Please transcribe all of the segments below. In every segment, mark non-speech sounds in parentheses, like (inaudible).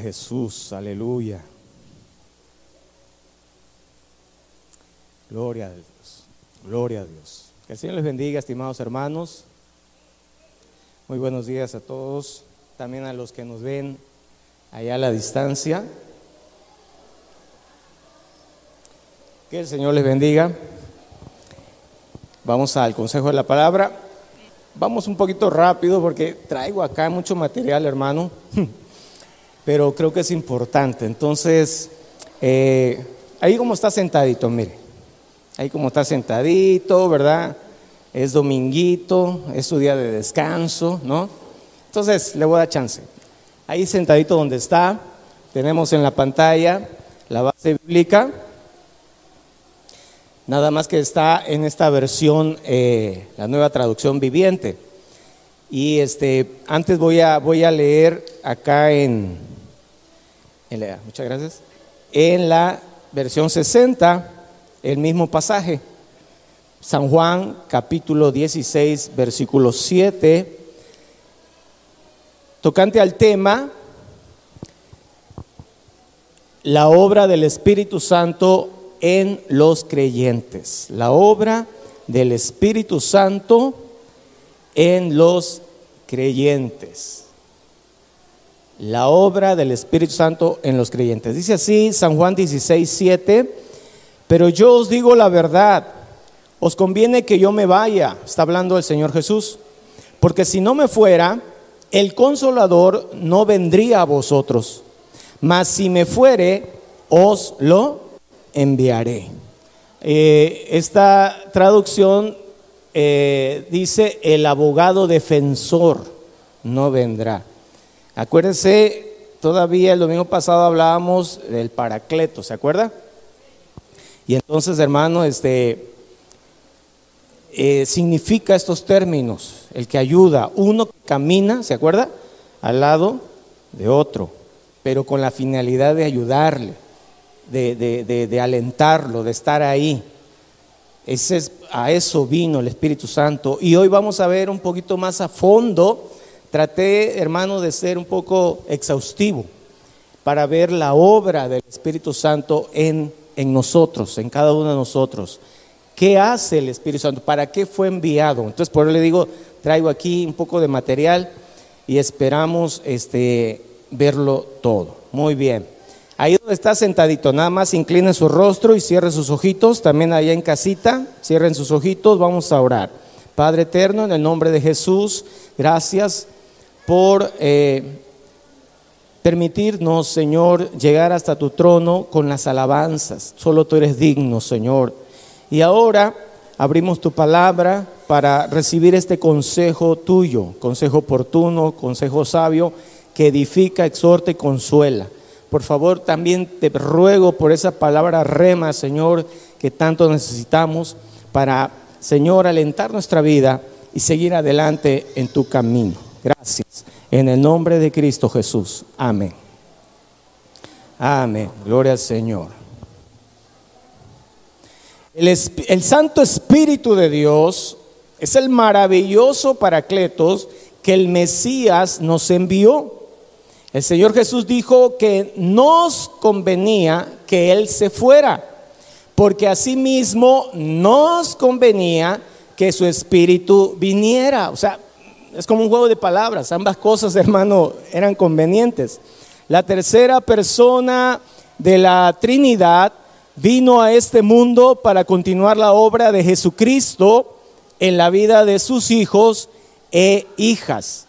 Jesús, aleluya. Gloria a Dios, gloria a Dios. Que el Señor les bendiga, estimados hermanos. Muy buenos días a todos, también a los que nos ven allá a la distancia. Que el Señor les bendiga. Vamos al consejo de la palabra. Vamos un poquito rápido porque traigo acá mucho material, hermano, (laughs) pero creo que es importante. Entonces, eh, ahí como está sentadito, mire, ahí como está sentadito, ¿verdad? Es dominguito, es su día de descanso, ¿no? Entonces, le voy a dar chance. Ahí sentadito donde está, tenemos en la pantalla la base bíblica. Nada más que está en esta versión, eh, la nueva traducción viviente. Y este, antes voy a, voy a leer acá en, en la, muchas gracias, en la versión 60, el mismo pasaje. San Juan capítulo 16, versículo 7, tocante al tema, la obra del Espíritu Santo en los creyentes. La obra del Espíritu Santo en los creyentes. La obra del Espíritu Santo en los creyentes. Dice así San Juan 16, 7, pero yo os digo la verdad, os conviene que yo me vaya, está hablando el Señor Jesús, porque si no me fuera, el consolador no vendría a vosotros, mas si me fuere, os lo enviaré. Eh, esta traducción eh, dice el abogado defensor no vendrá. Acuérdense, todavía el domingo pasado hablábamos del paracleto, ¿se acuerda? Y entonces, hermano, este eh, significa estos términos, el que ayuda, uno que camina, ¿se acuerda? Al lado de otro, pero con la finalidad de ayudarle de, alentarlo, de estar ahí. Ese es, a eso vino el Espíritu Santo. Y hoy vamos a ver un poquito más a fondo. Traté, hermano, de ser un poco exhaustivo para ver la obra del Espíritu Santo en, en nosotros, en cada uno de nosotros. ¿Qué hace el Espíritu Santo? ¿Para qué fue enviado? Entonces, por eso le digo, traigo aquí un poco de material y esperamos este, verlo todo. Muy bien. Ahí donde está sentadito, nada más inclinen su rostro y cierren sus ojitos. También allá en casita, cierren sus ojitos, vamos a orar. Padre eterno, en el nombre de Jesús, gracias por eh, permitirnos, Señor, llegar hasta tu trono con las alabanzas. Solo tú eres digno, Señor. Y ahora abrimos tu palabra para recibir este consejo tuyo, consejo oportuno, consejo sabio, que edifica, exhorta y consuela. Por favor, también te ruego por esa palabra rema, Señor, que tanto necesitamos para, Señor, alentar nuestra vida y seguir adelante en tu camino. Gracias. En el nombre de Cristo Jesús. Amén. Amén. Gloria al Señor. El, Santo Espíritu de Dios es el maravilloso Paracletos que el Mesías nos envió. El Señor Jesús dijo que nos convenía que Él se fuera, porque asimismo nos convenía que su espíritu viniera. O sea, es como un juego de palabras, ambas cosas, (laughs) hermano, eran convenientes. La tercera persona de la Trinidad vino a este mundo para continuar la obra de Jesucristo en la vida de sus hijos e hijas.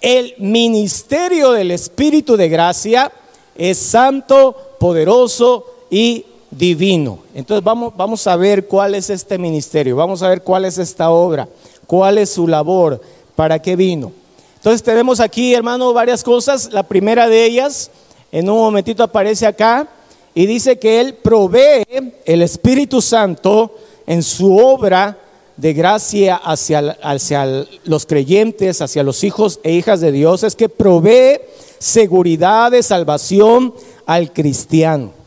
El ministerio del Espíritu de gracia es santo, poderoso y divino. Entonces vamos, vamos a ver cuál es este ministerio, vamos a ver cuál es esta obra, cuál es su labor, para qué vino. Entonces tenemos aquí, hermano, varias cosas. La primera de ellas, en un momentito aparece acá, y dice que Él provee el Espíritu Santo en su obra de gracia hacia, hacia, los creyentes, hacia los hijos e hijas de Dios, es que provee seguridad de salvación al cristiano.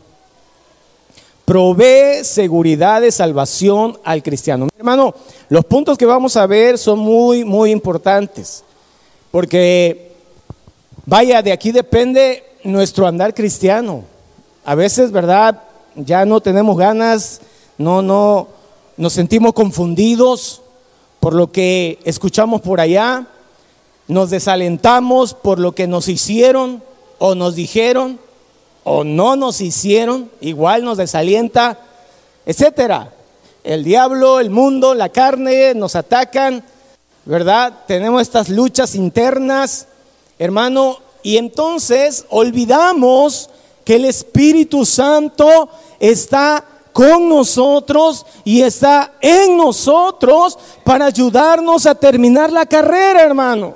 Provee seguridad de salvación al cristiano. Mi hermano, los puntos que vamos a ver son muy, muy importantes, porque vaya, de aquí depende nuestro andar cristiano. A veces, ¿verdad? Ya no tenemos ganas, no, no, nos sentimos confundidos por lo que escuchamos por allá, nos desalentamos por lo que nos hicieron o nos dijeron o no nos hicieron, igual nos desalienta, etcétera. El diablo, el mundo, la carne nos atacan, ¿verdad? Tenemos estas luchas internas, hermano, y entonces olvidamos que el Espíritu Santo está con nosotros y está en nosotros para ayudarnos a terminar la carrera, hermano.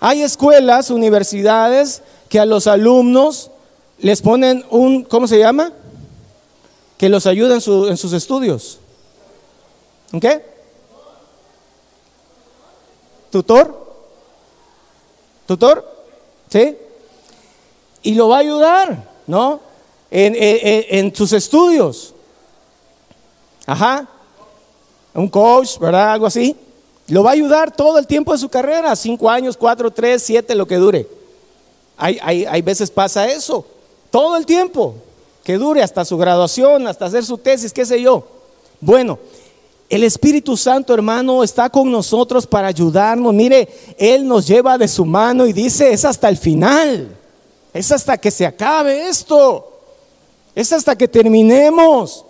Hay escuelas, universidades que a los alumnos les ponen un, ¿cómo se llama? Que los ayuda en, sus estudios. ¿Un qué? ¿Tutor? ¿Tutor? ¿Sí? Y lo va a ayudar, ¿no? En, en sus estudios. Ajá. Un coach, ¿verdad? Algo así. Lo va a ayudar todo el tiempo de su carrera, cinco años, cuatro, tres, siete, lo que dure. Hay, hay, hay veces pasa eso, todo el tiempo, que dure hasta su graduación, hasta hacer su tesis, qué sé yo. Bueno, el Espíritu Santo, hermano, está con nosotros para ayudarnos. Mire, Él nos lleva de su mano y dice, es hasta el final, es hasta que se acabe esto, es hasta que terminemos.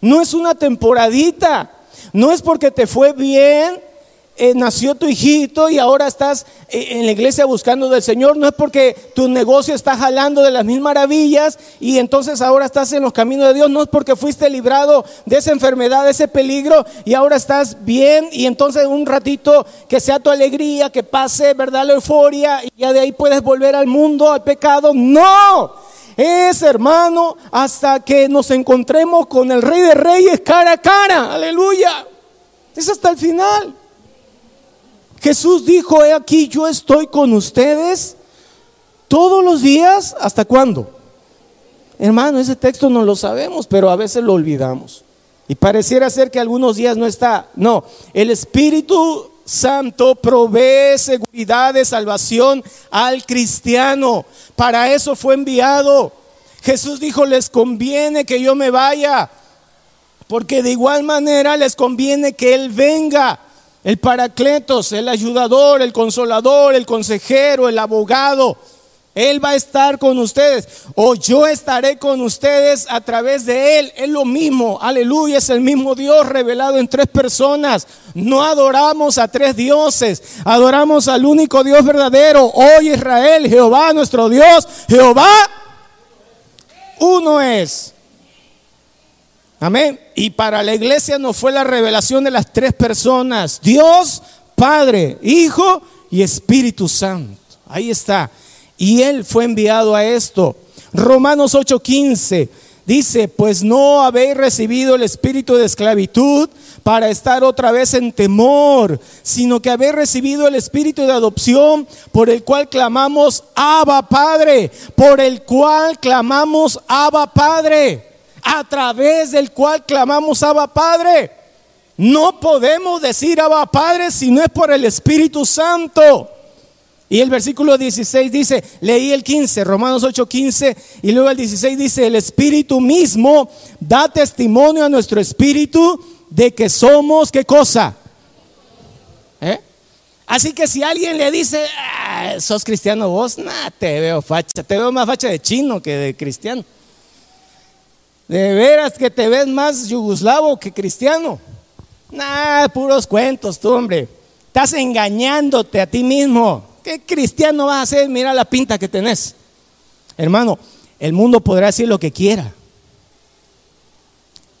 No es una temporadita, no es porque te fue bien eh, nació tu hijito y ahora estás eh, en la iglesia buscando del Señor, no es porque tu negocio está jalando de las mil maravillas y entonces ahora estás en los caminos de Dios, no es porque fuiste librado de esa enfermedad, de ese peligro y ahora estás bien y entonces un ratito que sea tu alegría, que pase, ¿verdad? La euforia y ya de ahí puedes volver al mundo, al pecado. No, es hermano hasta que nos encontremos con el Rey de Reyes cara a cara, aleluya. Es hasta el final. Jesús dijo, he aquí, yo estoy con ustedes todos los días, ¿hasta cuándo? Hermano, ese texto no lo sabemos, pero a veces lo olvidamos. Y pareciera ser que algunos días no está. No, el Espíritu Santo provee seguridad de salvación al cristiano. Para eso fue enviado. Jesús dijo, les conviene que yo me vaya, porque de igual manera les conviene que Él venga. El paracletos, el ayudador, el consolador, el consejero, el abogado. Él va a estar con ustedes. O yo estaré con ustedes a través de Él. Es lo mismo. Aleluya. Es el mismo Dios revelado en tres personas. No adoramos a tres dioses. Adoramos al único Dios verdadero. Hoy Israel, Jehová nuestro Dios. Jehová uno es. Amén. Y para la iglesia no fue la revelación de las tres personas. Dios, Padre, Hijo y Espíritu Santo. Ahí está. Y Él fue enviado a esto. Romanos 8:15 dice, pues no habéis recibido el espíritu de esclavitud para estar otra vez en temor, sino que habéis recibido el espíritu de adopción por el cual clamamos, Abba Padre, por el cual clamamos, Abba Padre a través del cual clamamos Abba Padre. No podemos decir Abba Padre si no es por el Espíritu Santo. Y el versículo 16 dice, leí el 15, Romanos 8, 15, y luego el 16 dice, el Espíritu mismo da testimonio a nuestro Espíritu de que somos, ¿qué cosa? ¿Eh? Así que si alguien le dice, ah, sos cristiano vos, nah, te veo facha, te veo más facha de chino que de cristiano. De veras que te ves más yugoslavo que cristiano. Nah, puros cuentos, tú, hombre. Estás engañándote a ti mismo. ¿Qué cristiano vas a ser? Mira la pinta que tenés. Hermano, el mundo podrá decir lo que quiera.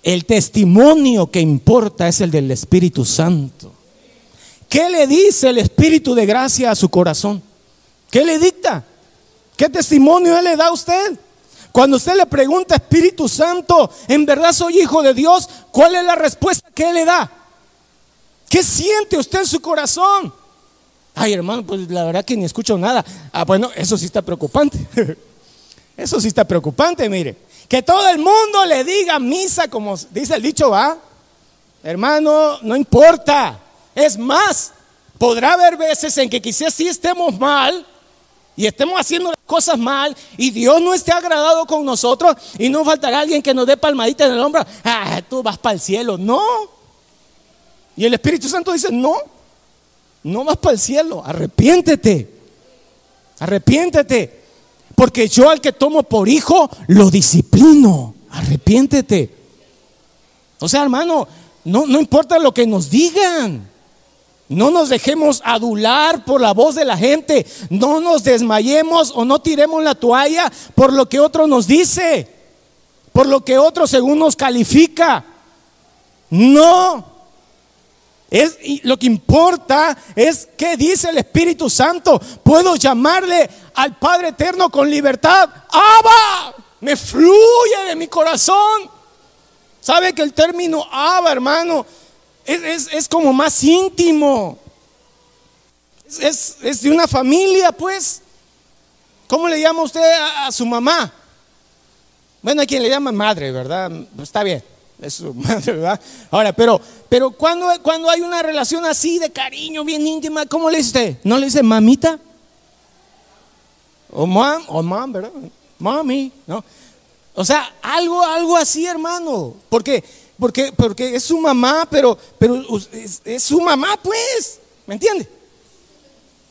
El testimonio que importa es el del Espíritu Santo. ¿Qué le dice el Espíritu de gracia a su corazón? ¿Qué le dicta? ¿Qué testimonio él le da a usted? Cuando usted le pregunta, Espíritu Santo, ¿en verdad soy hijo de Dios? ¿Cuál es la respuesta que Él le da? ¿Qué siente usted en su corazón? Ay, hermano, pues la verdad que ni escucho nada. Ah, bueno, eso sí está preocupante. (laughs) Eso sí está preocupante, mire. Que todo el mundo le diga misa, como dice el dicho, va. Hermano, no importa. Es más, podrá haber veces en que quizás sí estemos mal, y estemos haciendo las cosas mal y Dios no esté agradado con nosotros y no faltará alguien que nos dé palmadita en el hombro, ah, tú vas para el cielo. No. Y el Espíritu Santo dice, no, no vas para el cielo, arrepiéntete, arrepiéntete. Porque yo al que tomo por hijo lo disciplino, arrepiéntete. O sea, hermano, no, no importa lo que nos digan. No nos dejemos adular por la voz de la gente. No nos desmayemos o no tiremos la toalla por lo que otro nos dice. Por lo que otro según nos califica. No. Es, lo que importa es qué dice el Espíritu Santo. Puedo llamarle al Padre Eterno con libertad. ¡Abba! Me fluye de mi corazón. ¿Sabe que el término Abba, hermano? Es, como más íntimo. Es, de una familia, pues. ¿Cómo le llama usted a, su mamá? Bueno, hay quien le llama madre, ¿verdad? Está bien, es su (laughs) madre, ¿verdad? Ahora, pero, pero cuando, cuando hay una relación así de cariño, bien íntima, ¿cómo le dice ¿No le dice mamita? O mom, o mom, ¿verdad? Mami, ¿no? O sea, algo, algo así, hermano. Porque porque, porque es su mamá, pero, pero es, su mamá, pues. ¿Me entiende?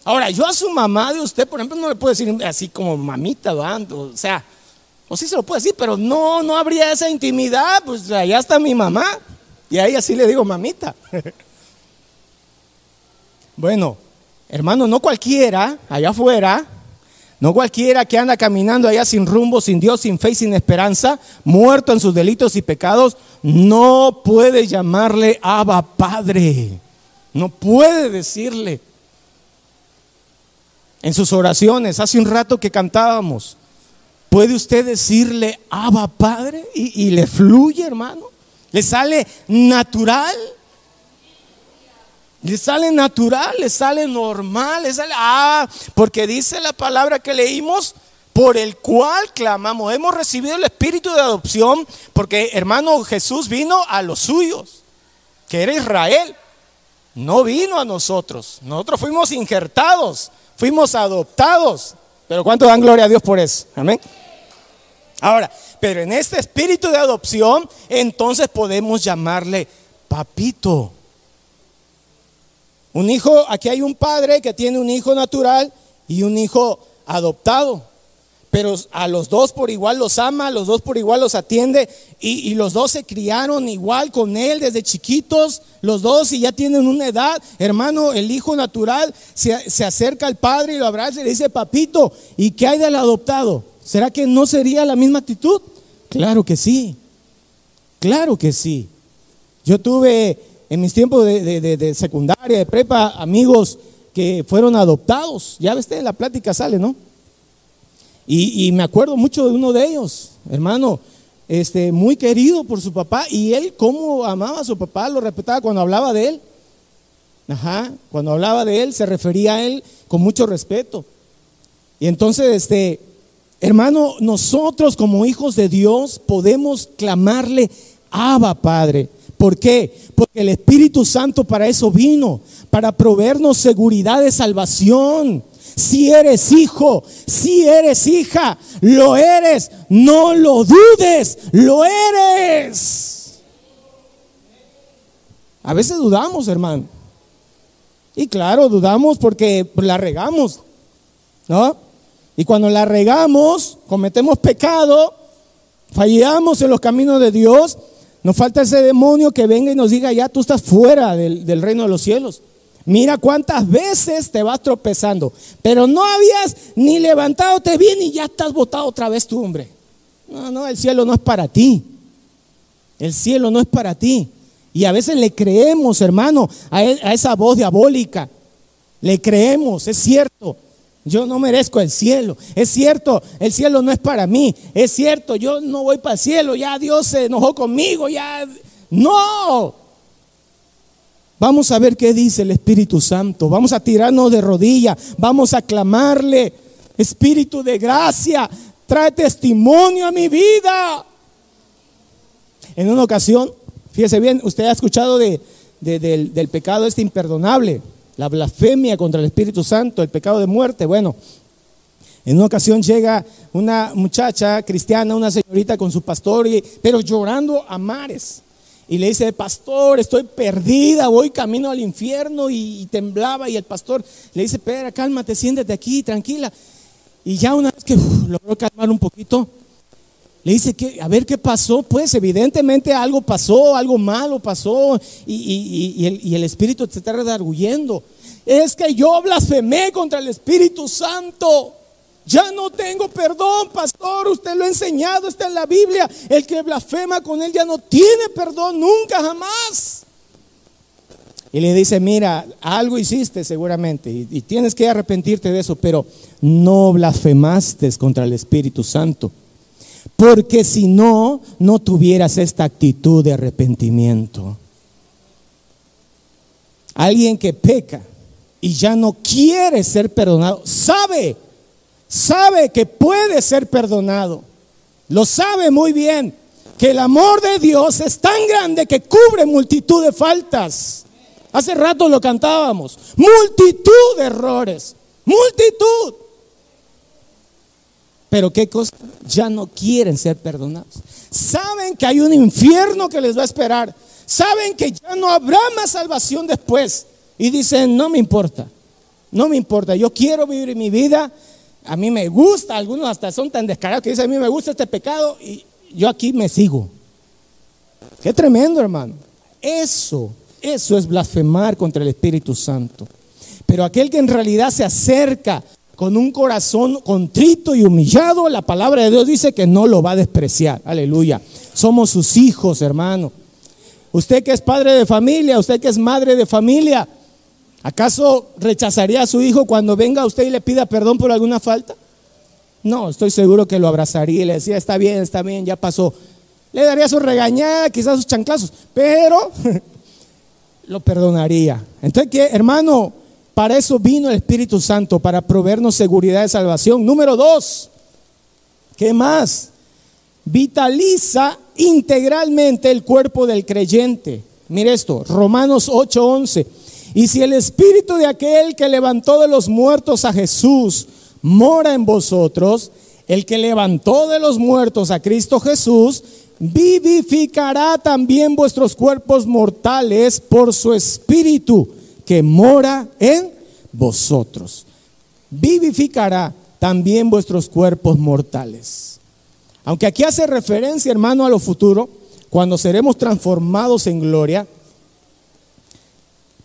Ahora, yo a su mamá de usted, por ejemplo, no le puedo decir así como mamita, o sea, o sí se lo puedo decir, pero no, no habría esa intimidad, pues allá está mi mamá, y a ella sí le digo mamita. (laughs) bueno, hermano, no cualquiera allá afuera no cualquiera que anda caminando allá sin rumbo, sin Dios, sin fe y sin esperanza, muerto en sus delitos y pecados, no puede llamarle Abba Padre. No puede decirle. En sus oraciones, hace un rato que cantábamos, ¿puede usted decirle Abba Padre? Y, y le fluye, hermano. Le sale natural. Le sale natural, le sale normal, le sale, ah, porque dice la palabra que leímos, por el cual clamamos. Hemos recibido el espíritu de adopción, porque hermano Jesús vino a los suyos, que era Israel. No vino a nosotros. Nosotros fuimos injertados, fuimos adoptados. Pero ¿cuánto dan gloria a Dios por eso? Amén. Ahora, pero en este espíritu de adopción, entonces podemos llamarle papito. Un hijo, aquí hay un padre que tiene un hijo natural y un hijo adoptado. Pero a los dos por igual los ama, a los dos por igual los atiende y, los dos se criaron igual con él desde chiquitos, los dos y ya tienen una edad. Hermano, el hijo natural se, se acerca al padre y lo abraza y le dice, papito, ¿y qué hay del adoptado? ¿Será que no sería la misma actitud? Claro que sí, claro que sí. Yo tuve en mis tiempos de, secundaria, de prepa, amigos que fueron adoptados. Ya ves, la plática sale, ¿no? Y, me acuerdo mucho de uno de ellos, hermano, este, muy querido por su papá. Y él, cómo amaba a su papá, lo respetaba cuando hablaba de él. Ajá, cuando hablaba de él, se refería a él con mucho respeto. Y entonces, este, hermano, nosotros como hijos de Dios podemos clamarle, Abba Padre. ¿Por qué? Porque el Espíritu Santo para eso vino, para proveernos seguridad de salvación. Si eres hijo, si eres hija, lo eres, no lo dudes, lo eres. A veces dudamos, hermano. Y claro, dudamos porque la regamos, ¿no? Y cuando la regamos, cometemos pecado, fallamos en los caminos de Dios, nos falta ese demonio que venga y nos diga, ya tú estás fuera del, reino de los cielos. Mira cuántas veces te vas tropezando, pero no habías ni levantado te bien y ya estás botado otra vez tu hombre. No, no, el cielo no es para ti. El cielo no es para ti. Y a veces le creemos, hermano, a, e, a esa voz diabólica. Le creemos, es cierto. Yo no merezco el cielo. Es cierto, el cielo no es para mí. Es cierto, yo no voy para el cielo. Ya Dios se enojó conmigo. Ya. No. Vamos a ver qué dice el Espíritu Santo. Vamos a tirarnos de rodillas. Vamos a clamarle. Espíritu de gracia, trae testimonio a mi vida. En una ocasión, fíjese bien, usted ha escuchado de, del, del pecado este imperdonable la blasfemia contra el Espíritu Santo, el pecado de muerte. Bueno, En una ocasión llega una muchacha cristiana, una señorita con su pastor, pero llorando a mares. Y le dice, pastor, estoy perdida, voy camino al infierno y, temblaba. Y el pastor le dice, espera, cálmate, siéntate aquí, tranquila. Y ya una vez que logró calmar un poquito, le dice, que, a ver qué pasó. Pues evidentemente algo pasó, algo malo pasó. Y, el, y Espíritu te está redarguyendo. Es que yo blasfemé contra el Espíritu Santo. Ya no tengo perdón, pastor. Usted lo ha enseñado, está en la Biblia. El que blasfema con él ya no tiene perdón nunca, jamás. Y le dice, mira, algo hiciste seguramente y, tienes que arrepentirte de eso, pero no blasfemaste contra el Espíritu Santo. Porque si no, no tuvieras esta actitud de arrepentimiento. Alguien que peca y ya no quiere ser perdonado, sabe sabe que puede ser perdonado. Lo sabe muy bien. Que el amor de Dios es tan grande que cubre multitud de faltas. Hace rato lo cantábamos. Multitud de errores. Multitud. Pero qué cosa, ya no quieren ser perdonados. Saben que hay un infierno que les va a esperar. Saben que ya no habrá más salvación después. Y dicen, no me importa. No me importa. Yo quiero vivir mi vida a mí me gusta, algunos hasta son tan descarados que dicen, a mí me gusta este pecado y yo aquí me sigo. Qué tremendo, hermano. Eso, eso es blasfemar contra el Espíritu Santo. Pero aquel que en realidad se acerca con un corazón contrito y humillado, la palabra de Dios dice que no lo va a despreciar. Aleluya. Somos sus hijos, hermano. Usted que es padre de familia, usted que es madre de familia, ¿Acaso rechazaría a su hijo cuando venga usted y le pida perdón por alguna falta? No, estoy seguro que lo abrazaría y le decía, está bien, está bien, ya pasó. Le daría su regañada, quizás sus chanclazos, pero (laughs) lo perdonaría. Entonces, ¿qué, hermano? Para eso vino el Espíritu Santo, para proveernos seguridad de salvación. Número dos, ¿qué más? Vitaliza integralmente el cuerpo del creyente. Mire esto, Romanos 8:11. Y si el espíritu de aquel que levantó de los muertos a Jesús mora en vosotros, el que levantó de los muertos a Cristo Jesús, vivificará también vuestros cuerpos mortales por su espíritu que mora en vosotros. Vivificará también vuestros cuerpos mortales. Aunque aquí hace referencia, hermano, a lo futuro, cuando seremos transformados en gloria,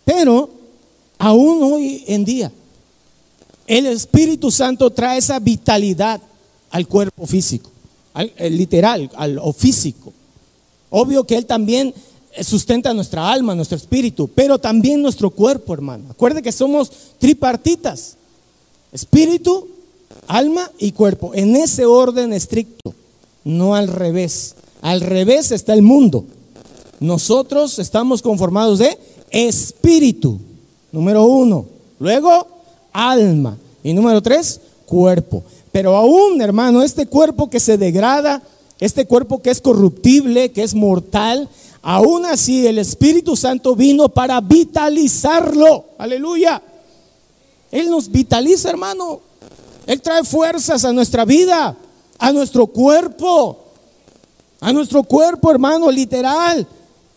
pero aún hoy en día, el Espíritu Santo trae esa vitalidad al cuerpo físico, al, literal, al físico. Obvio que Él también sustenta nuestra alma, nuestro espíritu, pero también nuestro cuerpo, hermano. Acuerde que somos tripartitas, espíritu, alma y cuerpo, en ese orden estricto, no al revés. Al revés está el mundo. Nosotros estamos conformados de espíritu, número uno. Luego, alma. Y número tres, cuerpo. Pero aún, hermano, este cuerpo que se degrada, este cuerpo que es corruptible, que es mortal, aún así el Espíritu Santo vino para vitalizarlo. Aleluya. Él nos vitaliza, hermano. Él trae fuerzas a nuestra vida, a nuestro cuerpo. A nuestro cuerpo, hermano, literal.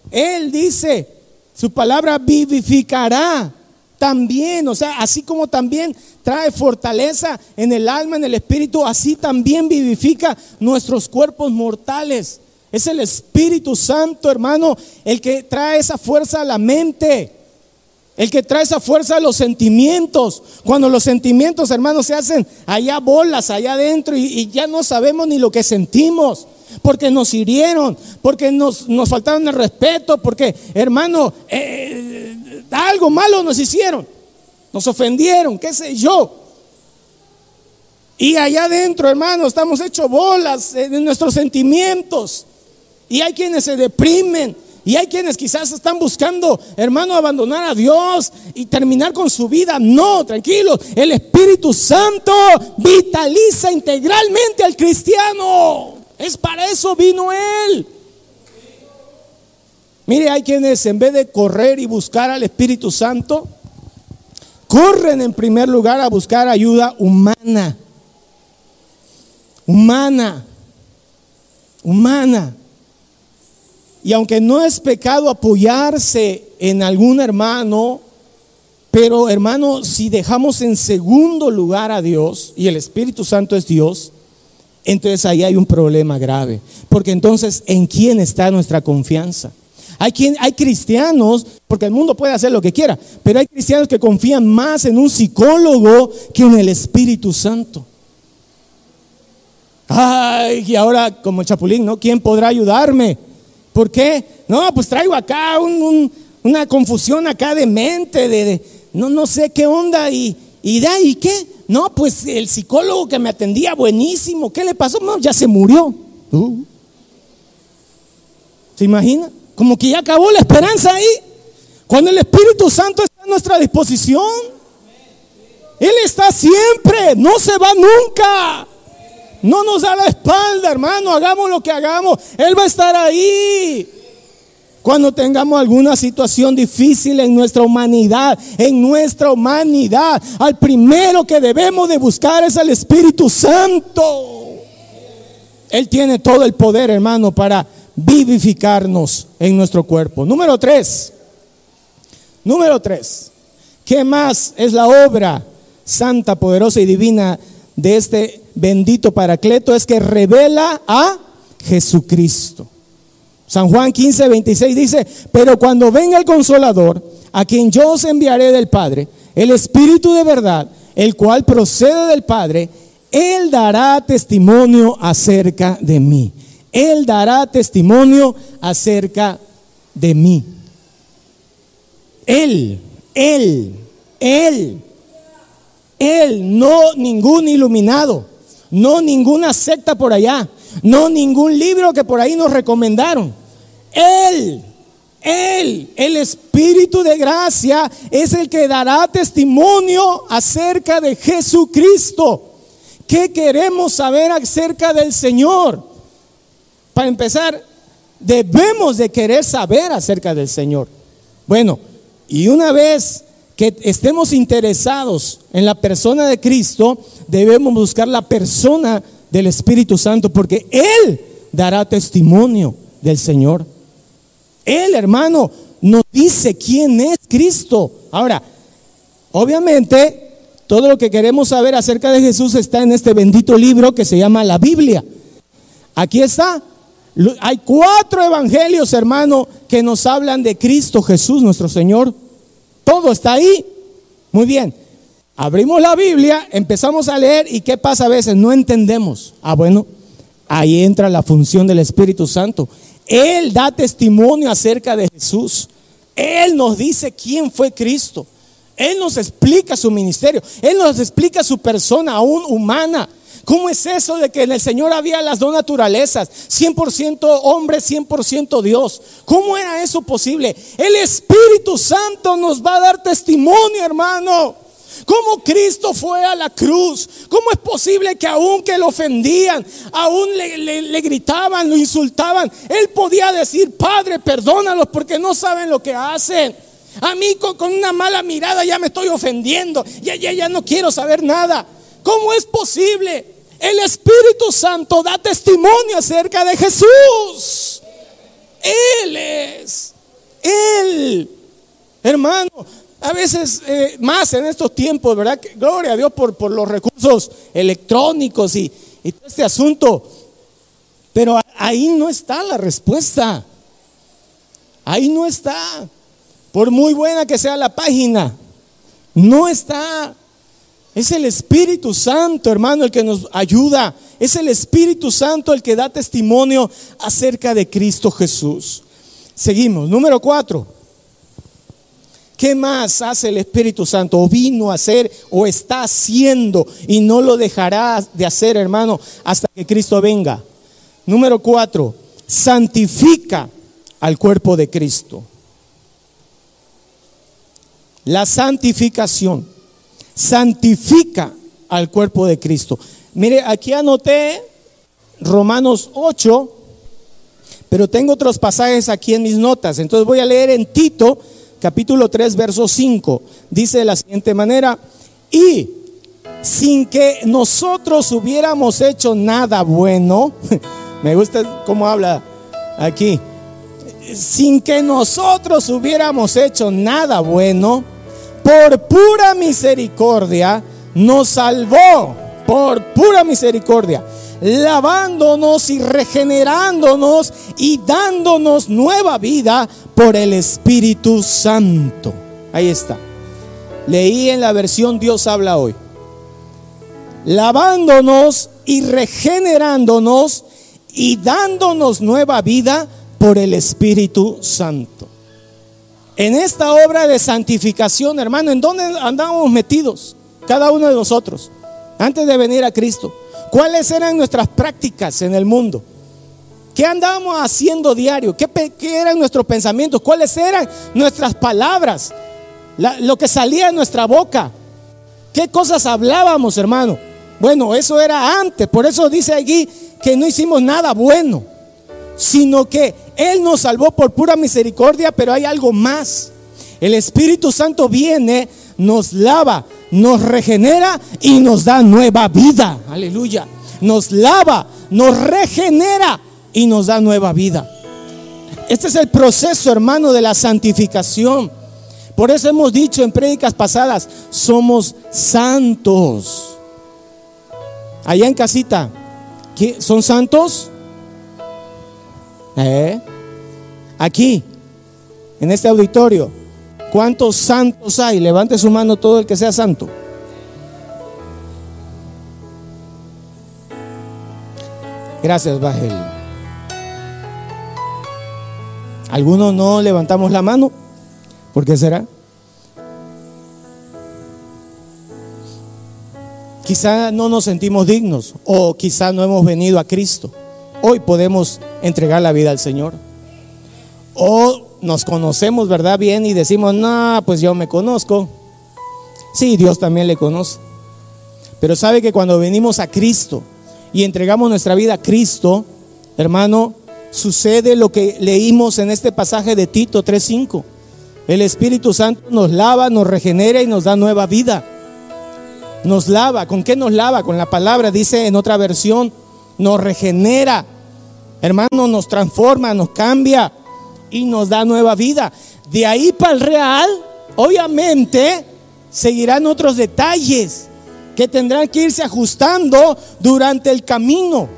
Él dice, su palabra vivificará también, o sea, así como también trae fortaleza en el alma, en el espíritu, así también vivifica nuestros cuerpos mortales. Es el Espíritu Santo, hermano, el que trae esa fuerza a la mente. El que trae esa fuerza a los sentimientos. Cuando los sentimientos, hermanos, se hacen allá bolas, allá adentro y, ya no sabemos ni lo que sentimos porque nos hirieron, porque nos, nos faltaron el respeto, porque, hermano, eh, algo malo nos hicieron, nos ofendieron, qué sé yo. Y allá adentro, hermano, estamos hechos bolas en nuestros sentimientos. Y hay quienes se deprimen. Y hay quienes quizás están buscando, hermano, abandonar a Dios y terminar con su vida. No, tranquilo. El Espíritu Santo vitaliza integralmente al cristiano. Es para eso vino Él. Mire, hay quienes en vez de correr y buscar al Espíritu Santo, corren en primer lugar a buscar ayuda humana. humana, humana. Y aunque no es pecado apoyarse en algún hermano, pero hermano, si dejamos en segundo lugar a Dios y el Espíritu Santo es Dios, entonces ahí hay un problema grave. Porque entonces, ¿en quién está nuestra confianza? Hay, hay cristianos, porque el mundo puede hacer lo que quiera, pero hay cristianos que confían más en un psicólogo que en el Espíritu Santo. Ay, y ahora como el chapulín, ¿no? ¿Quién podrá ayudarme? ¿Por qué? No, pues traigo acá una confusión acá de mente, de, no, no sé qué onda y, y de ahí qué. No, pues el psicólogo que me atendía, buenísimo, ¿qué le pasó? No, ya se murió. Uh. ¿Se imagina? Como que ya acabó la esperanza ahí. Cuando el Espíritu Santo está a nuestra disposición, Él está siempre, no se va nunca. No nos da la espalda, hermano, hagamos lo que hagamos, Él va a estar ahí. Cuando tengamos alguna situación difícil en nuestra humanidad, en nuestra humanidad, al primero que debemos de buscar es al Espíritu Santo. Él tiene todo el poder, hermano, para vivificarnos en nuestro cuerpo. Número tres. Número tres. ¿Qué más es la obra santa, poderosa y divina de este bendito Paracleto es que revela a Jesucristo. San Juan 15, 26 dice, pero cuando venga el consolador, a quien yo os enviaré del Padre, el Espíritu de verdad, el cual procede del Padre, Él dará testimonio acerca de mí. Él dará testimonio acerca de mí. Él, Él, Él, Él, no ningún iluminado no ninguna secta por allá, no ningún libro que por ahí nos recomendaron. Él, Él, el Espíritu de gracia, es el que dará testimonio acerca de Jesucristo. ¿Qué queremos saber acerca del Señor? Para empezar, debemos de querer saber acerca del Señor. Bueno, y una vez que estemos interesados en la persona de Cristo, debemos buscar la persona del Espíritu Santo, porque Él dará testimonio del Señor. Él, hermano, nos dice quién es Cristo. Ahora, obviamente, todo lo que queremos saber acerca de Jesús está en este bendito libro que se llama la Biblia. Aquí está. Hay cuatro evangelios, hermano, que nos hablan de Cristo Jesús, nuestro Señor. Todo está ahí. Muy bien. Abrimos la Biblia, empezamos a leer y ¿qué pasa a veces? No entendemos. Ah, bueno, ahí entra la función del Espíritu Santo. Él da testimonio acerca de Jesús. Él nos dice quién fue Cristo. Él nos explica su ministerio. Él nos explica su persona aún humana. ¿Cómo es eso de que en el Señor había las dos naturalezas? 100% hombre, 100% Dios. ¿Cómo era eso posible? El Espíritu Santo nos va a dar testimonio, hermano. ¿Cómo Cristo fue a la cruz? ¿Cómo es posible que aún que lo ofendían, aún le, gritaban, lo insultaban, Él podía decir, Padre, perdónalos porque no saben lo que hacen? A mí con, una mala mirada ya me estoy ofendiendo, ya, ya, ya no quiero saber nada. ¿Cómo es posible? El Espíritu Santo da testimonio acerca de Jesús. Él es. Él. Hermano, a veces eh, más en estos tiempos, ¿verdad? Gloria a Dios por, por los recursos electrónicos y, y todo este asunto. Pero ahí no está la respuesta. Ahí no está. Por muy buena que sea la página, no está. Es el Espíritu Santo, hermano, el que nos ayuda. Es el Espíritu Santo el que da testimonio acerca de Cristo Jesús. Seguimos. Número cuatro. ¿Qué más hace el Espíritu Santo? O vino a hacer o está haciendo y no lo dejará de hacer, hermano, hasta que Cristo venga. Número cuatro. Santifica al cuerpo de Cristo. La santificación santifica al cuerpo de Cristo. Mire, aquí anoté Romanos 8, pero tengo otros pasajes aquí en mis notas. Entonces voy a leer en Tito, capítulo 3, verso 5. Dice de la siguiente manera, y sin que nosotros hubiéramos hecho nada bueno. (laughs) Me gusta cómo habla aquí. Sin que nosotros hubiéramos hecho nada bueno, por pura misericordia nos salvó, por pura misericordia, lavándonos y regenerándonos y dándonos nueva vida por el Espíritu Santo. Ahí está. Leí en la versión Dios habla hoy. Lavándonos y regenerándonos y dándonos nueva vida por el Espíritu Santo. En esta obra de santificación, hermano, ¿en dónde andamos metidos? Cada uno de nosotros, antes de venir a Cristo. ¿Cuáles eran nuestras prácticas en el mundo? ¿Qué andábamos haciendo diario? ¿Qué, eran nuestros pensamientos? ¿Cuáles eran nuestras palabras? lo que salía de nuestra boca. ¿Qué cosas hablábamos, hermano? Bueno, eso era antes. Por eso dice aquí que no hicimos nada bueno, sino que Él nos salvó por pura misericordia, pero hay algo más. El Espíritu Santo viene, nos lava, nos regenera y nos da nueva vida. Aleluya. Nos lava, nos regenera y nos da nueva vida. Este es el proceso, hermano, de la santificación. Por eso hemos dicho en prédicas pasadas, somos santos. Allá en casita, ¿son santos? ¿Eh? Aquí, en este auditorio, ¿cuántos santos hay? Levante su mano todo el que sea santo. Gracias, Bajel. Algunos no levantamos la mano. ¿Por qué será? Quizá no nos sentimos dignos o quizá no hemos venido a Cristo. Hoy podemos entregar la vida al Señor. O nos conocemos, ¿verdad? Bien y decimos, no, pues yo me conozco. Sí, Dios también le conoce. Pero sabe que cuando venimos a Cristo y entregamos nuestra vida a Cristo, hermano, sucede lo que leímos en este pasaje de Tito 3.5. El Espíritu Santo nos lava, nos regenera y nos da nueva vida. Nos lava. ¿Con qué nos lava? Con la palabra, dice en otra versión, nos regenera. Hermano, nos transforma, nos cambia y nos da nueva vida. De ahí para el real, obviamente, seguirán otros detalles que tendrán que irse ajustando durante el camino,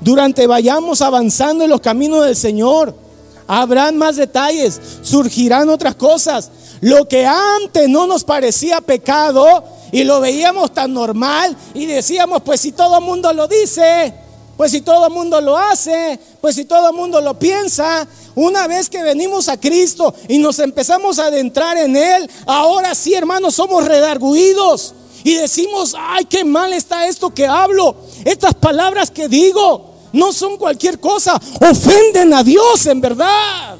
durante vayamos avanzando en los caminos del Señor. Habrán más detalles, surgirán otras cosas. Lo que antes no nos parecía pecado y lo veíamos tan normal y decíamos, pues si todo el mundo lo dice, pues si todo el mundo lo hace, pues si todo el mundo lo piensa, una vez que venimos a Cristo y nos empezamos a adentrar en Él, ahora sí, hermanos, somos redarguidos y decimos, ay, qué mal está esto que hablo, estas palabras que digo, no son cualquier cosa, ofenden a Dios en verdad.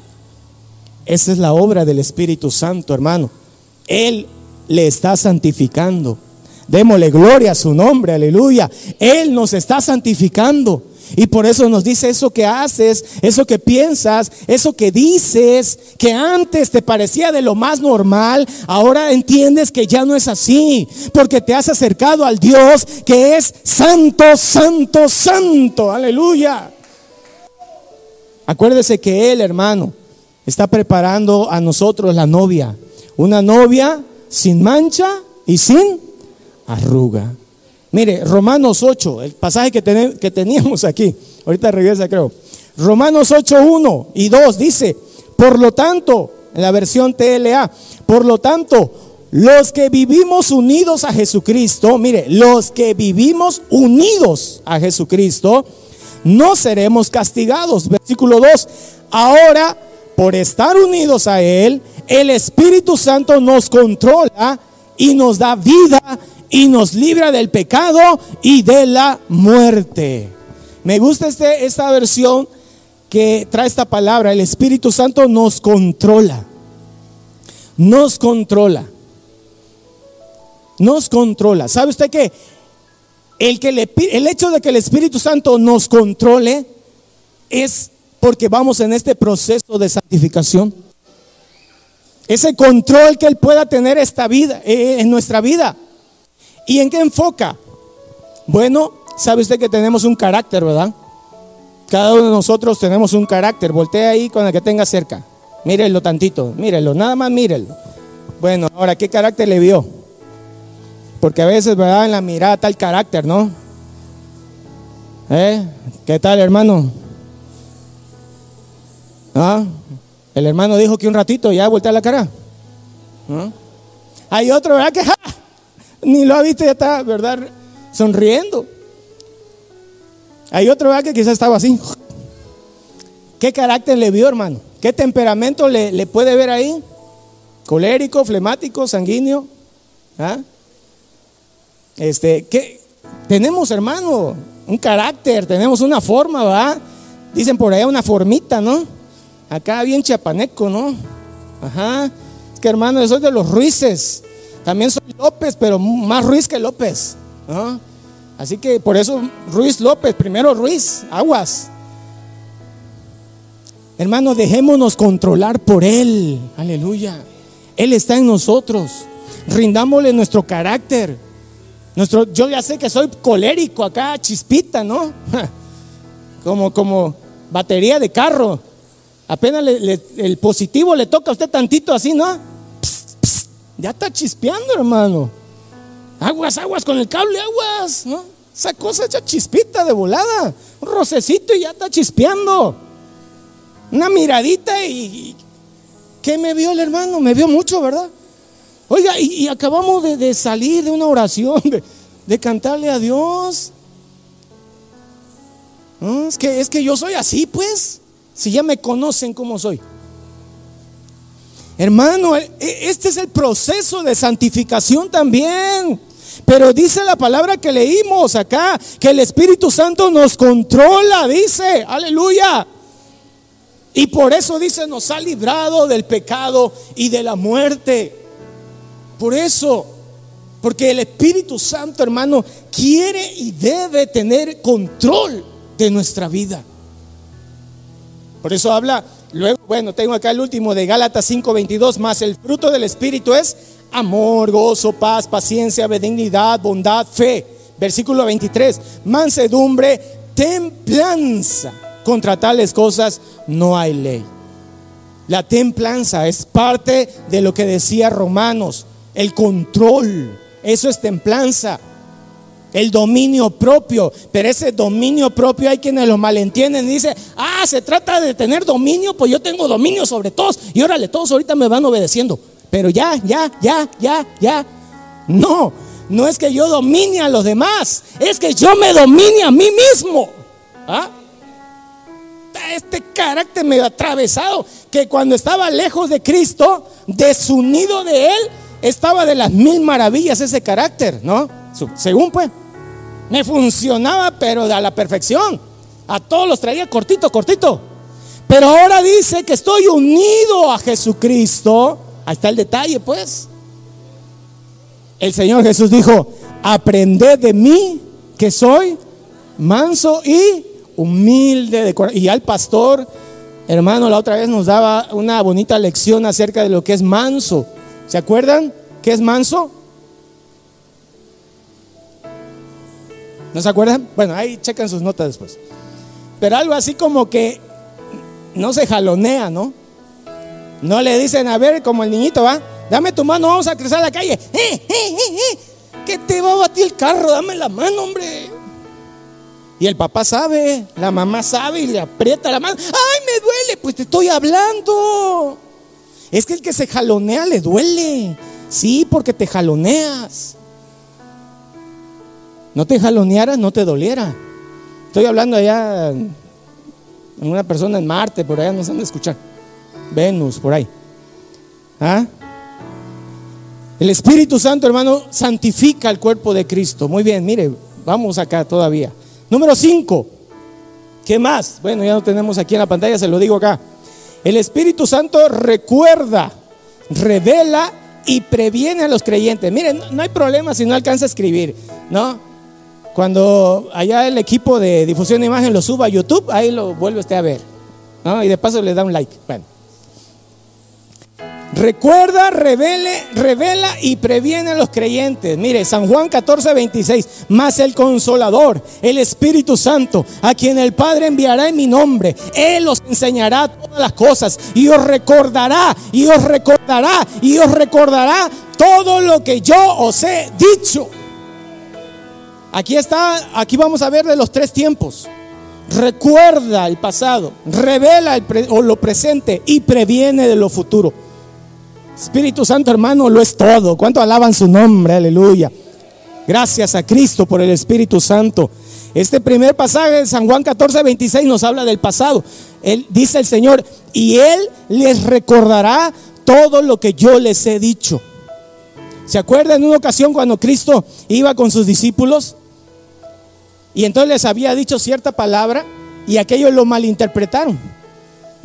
Esa es la obra del Espíritu Santo, hermano. Él le está santificando. Démosle gloria a su nombre, aleluya. Él nos está santificando. Y por eso nos dice eso que haces, eso que piensas, eso que dices, que antes te parecía de lo más normal, ahora entiendes que ya no es así, porque te has acercado al Dios que es santo, santo, santo, aleluya. Acuérdese que Él, hermano, está preparando a nosotros la novia, una novia sin mancha y sin arruga. Mire, Romanos 8, el pasaje que, que teníamos aquí, ahorita regresa creo. Romanos 8, 1 y 2 dice, por lo tanto, en la versión TLA, por lo tanto, los que vivimos unidos a Jesucristo, mire, los que vivimos unidos a Jesucristo, no seremos castigados. Versículo 2, ahora, por estar unidos a Él, el Espíritu Santo nos controla y nos da vida y nos libra del pecado y de la muerte. Me gusta este, esta versión que trae esta palabra. El Espíritu Santo nos controla. Nos controla. Nos controla. ¿Sabe usted que el, que el hecho de que el Espíritu Santo nos controle es porque vamos en este proceso de santificación? Ese control que Él pueda tener esta vida, eh, en nuestra vida ¿Y en qué enfoca? Bueno, sabe usted que tenemos un carácter, ¿verdad? Cada uno de nosotros tenemos un carácter. Voltea ahí con el que tenga cerca. Mírelo tantito, mírelo, nada más mírelo. Bueno, ahora, ¿qué carácter le vio? Porque a veces, ¿verdad? En la mirada el carácter, ¿no? ¿Eh? ¿Qué tal, hermano? ¿Ah? El hermano dijo que un ratito ya voltea la cara. ¿Ah? Hay otro, ¿verdad? Que ni lo ha visto, ya está, ¿verdad? Sonriendo. Hay otro, ¿verdad? Que quizás estaba así. ¿Qué carácter le vio, hermano? ¿Qué temperamento le, puede ver ahí? Colérico, flemático, sanguíneo. ¿Ah? Este, ¿qué? Tenemos, hermano, un carácter, tenemos una forma, ¿va? Dicen por ahí una formita, ¿no? Acá bien chapaneco, ¿no? Ajá. Es que hermano, yo soy de los Ruices. También soy López, pero más Ruiz que López. Así que por eso Ruiz López, primero Ruiz, aguas. Hermano, dejémonos controlar por Él. Aleluya. Él está en nosotros. Rindámosle nuestro carácter. Nuestro, yo ya sé que soy colérico acá, chispita, ¿no? (laughs) Como, como batería de carro. Apenas el positivo le toca a usted tantito así, ¿no? Ya está chispeando, hermano. Aguas, aguas con el cable, aguas, ¿no? Esa cosa ya chispita de volada. Un rocecito y ya está chispeando. Una miradita y... ¿Qué me vio el hermano? Me vio mucho, ¿verdad? Oiga, y, acabamos de, salir de una oración, de, cantarle a Dios. es, que, es que yo soy así, pues. Si ya me conocen como soy. Hermano, e, este es el proceso de santificación también. Pero dice la palabra que leímos acá, que el Espíritu Santo nos controla, dice, aleluya. Y por eso dice, nos ha librado del pecado y de la muerte. Por eso, porque el Espíritu Santo, hermano, quiere y debe tener control de nuestra vida. Por eso habla, luego, bueno, tengo acá el último de Gálatas 5:22, más el fruto del Espíritu es amor, gozo, paz, paciencia, benignidad, bondad, fe. Versículo 23, mansedumbre, templanza. Contra tales cosas no hay ley. La templanza es parte de lo que decía Romanos el control, eso es templanza, el dominio propio, pero ese dominio propio hay quienes lo malentienden y dicen, ah, se trata de tener dominio, pues yo tengo dominio sobre todos y órale, todos ahorita me van obedeciendo, pero ya, ya, ya, ya, ya, no, no es que yo domine a los demás, es que yo me domine a mí mismo. ¿Ah? Este carácter medio atravesado que cuando estaba lejos de Cristo, desunido de Él, estaba de las mil maravillas ese carácter, ¿no? Según pues, me funcionaba, pero a la perfección. A todos los traía cortito, cortito. Pero ahora dice que estoy unido a Jesucristo. Ahí está el detalle, pues. El Señor Jesús dijo, aprended de mí que soy manso y humilde de corazón. Y al pastor, hermano, la otra vez nos daba una bonita lección acerca de lo que es manso. ¿Se acuerdan? ¿Qué es manso? ¿No se acuerdan? Bueno, ahí checan sus notas después. Pero algo así como que no se jalonea, ¿no? No le dicen, a ver, como el niñito va, dame tu mano, vamos a cruzar la calle. ¡Eh, eh, eh, eh! Que te va a batir el carro, dame la mano, hombre. Y el papá sabe, la mamá sabe y le aprieta la mano. ¡Ay, me duele! Pues te estoy hablando. Es que el que se jalonea le duele. Sí, porque te jaloneas. No te jalonearas, no te doliera. Estoy hablando allá en una persona en Marte, por allá nos han de escuchar. Venus, por ahí. ¿Ah? El Espíritu Santo, hermano, santifica el cuerpo de Cristo. Muy bien, mire, vamos acá todavía. Número 5. ¿Qué más? Bueno, ya no tenemos aquí en la pantalla, se lo digo acá. El Espíritu Santo recuerda, revela y previene a los creyentes. Miren, no hay problema si no alcanza a escribir, ¿no? Cuando allá el equipo de difusión de imagen lo suba a YouTube, ahí lo vuelve usted a ver, ¿no? Y de paso le da un like. Bueno. Recuerda, revele, revela y previene a los creyentes. Mire, San Juan 14, 26. Más el consolador, el Espíritu Santo, a quien el Padre enviará en mi nombre. Él os enseñará todas las cosas y os recordará, y os recordará, y os recordará todo lo que yo os he dicho. Aquí está, aquí vamos a ver de los tres tiempos. Recuerda el pasado, revela el lo presente y previene de lo futuro. Espíritu Santo, hermano, lo es todo. ¿Cuánto alaban su nombre? Aleluya. Gracias a Cristo por el Espíritu Santo. Este primer pasaje de San Juan 14, 26 nos habla del pasado. Él dice el Señor, y Él les recordará todo lo que yo les he dicho. ¿Se acuerdan en una ocasión cuando Cristo iba con sus discípulos? Y entonces les había dicho cierta palabra y aquellos lo malinterpretaron.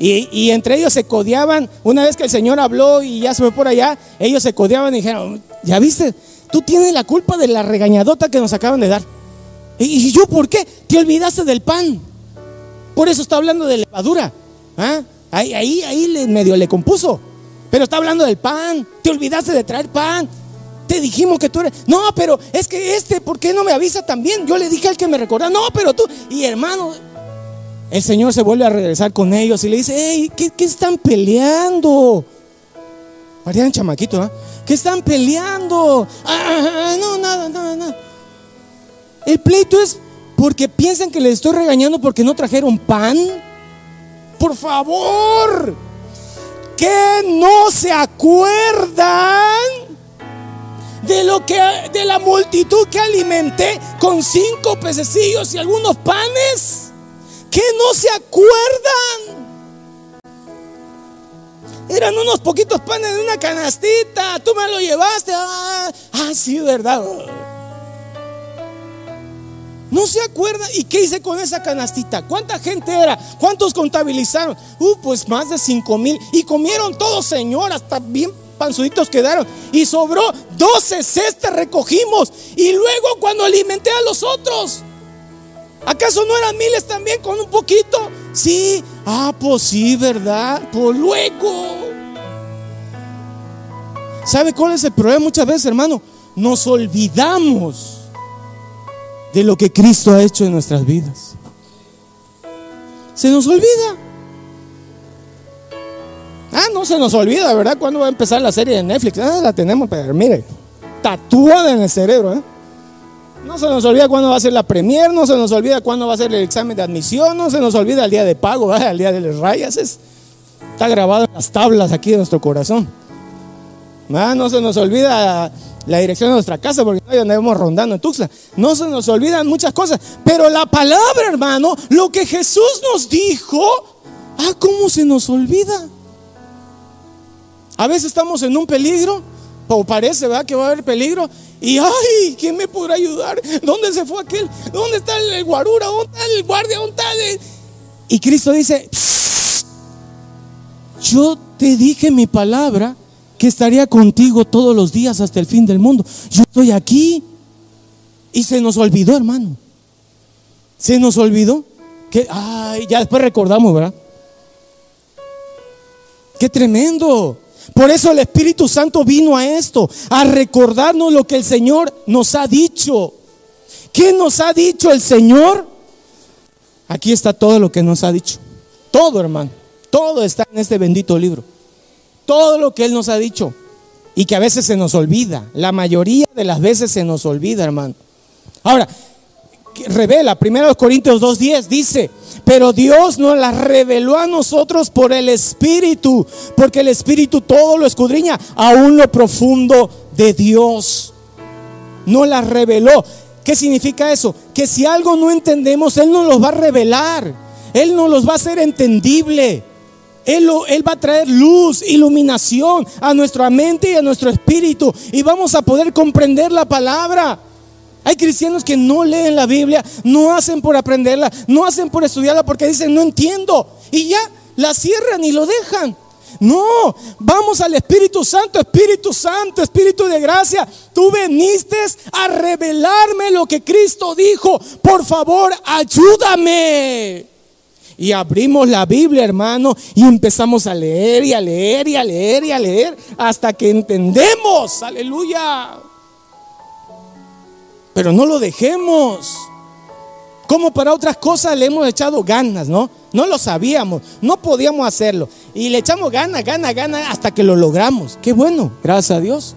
Y, entre ellos se codeaban, una vez que el Señor habló y ya se fue por allá, ellos se codeaban y dijeron, ya viste, tú tienes la culpa de la regañadota que nos acaban de dar. ¿Y, yo por qué? Te olvidaste del pan. Por eso está hablando de levadura. ¿ah? Ahí, ahí, ahí medio le compuso. Pero está hablando del pan. Te olvidaste de traer pan. Te dijimos que tú eres. No, pero es que este, ¿por qué no me avisa también? Yo le dije al que me recordaba. No, pero tú. Y hermano, el Señor se vuelve a regresar con ellos y le dice, hey, ¿qué, están peleando? Parían chamaquito, ¿eh? ¿Qué están peleando? Ah, no, nada, nada, nada. El pleito es porque piensan que les estoy regañando porque no trajeron pan. Por favor, que no se acuerdan de lo que de la multitud que alimenté con cinco pececillos y algunos panes que no se acuerdan. Eran unos poquitos panes de una canastita. Tú me lo llevaste. Ah, ah, sí, verdad. No se acuerda. ¿Y qué hice con esa canastita? ¿Cuánta gente era? ¿Cuántos contabilizaron? Uh, pues más de cinco mil. Y comieron todos, señor. Hasta bien panzuditos quedaron. Y sobró 12 cestas recogimos. Y luego cuando alimenté a los otros. ¿Acaso no eran miles también con un poquito? Sí. Ah, pues sí, ¿verdad? Pues luego. ¿Sabe cuál es el problema muchas veces, hermano? Nos olvidamos de lo que Cristo ha hecho en nuestras vidas. Se nos olvida. Ah, no se nos olvida, ¿verdad? ¿Cuándo va a empezar la serie de Netflix? Ah, la tenemos, pero mire, tatuada en el cerebro, ¿eh? No se nos olvida cuándo va a ser la premier, no se nos olvida cuándo va a ser el examen de admisión, no se nos olvida el día de pago, el día de las rayas. está grabado en las tablas aquí de nuestro corazón. No se nos olvida la dirección de nuestra casa porque hoy andamos rondando en Tuxtla. No se nos olvidan muchas cosas. Pero la palabra, hermano, lo que Jesús nos dijo, ah, ¿cómo se nos olvida? A veces estamos en un peligro, o parece, ¿verdad? Que va a haber peligro. Y ay, ¿quién me podrá ayudar? ¿Dónde se fue aquel? ¿Dónde está el guarura? ¿Dónde está el guardia? ¿Dónde está Y Cristo dice, yo te dije mi palabra que estaría contigo todos los días hasta el fin del mundo. Yo estoy aquí. Y se nos olvidó, hermano. Se nos olvidó que, ay, ya después recordamos, ¿verdad? Qué tremendo. Por eso el Espíritu Santo vino a esto, a recordarnos lo que el Señor nos ha dicho. ¿Qué nos ha dicho el Señor? Aquí está todo lo que nos ha dicho. Todo, hermano. Todo está en este bendito libro. Todo lo que Él nos ha dicho. Y que a veces se nos olvida. La mayoría de las veces se nos olvida, hermano. Ahora, revela, 1 Corintios 2.10 dice, pero Dios nos la reveló a nosotros por el Espíritu, porque el Espíritu todo lo escudriña, aún lo profundo de Dios. No la reveló. ¿Qué significa eso? Que si algo no entendemos, Él nos los va a revelar. Él nos los va a hacer entendible. Él, él, va a traer luz, iluminación a nuestra mente y a nuestro espíritu. Y vamos a poder comprender la palabra. Hay cristianos que no leen la Biblia, no hacen por aprenderla, no hacen por estudiarla porque dicen, no entiendo. Y ya la cierran y lo dejan. No, vamos al Espíritu Santo, Espíritu Santo, Espíritu de gracia. Tú viniste a revelarme lo que Cristo dijo. Por favor, ayúdame. Y abrimos la Biblia, hermano, y empezamos a leer y a leer y a leer y a leer hasta que entendemos. Aleluya. Pero no lo dejemos. Como para otras cosas le hemos echado ganas, ¿no? No lo sabíamos, no podíamos hacerlo. Y le echamos ganas, ganas, ganas hasta que lo logramos. Qué bueno, gracias a Dios.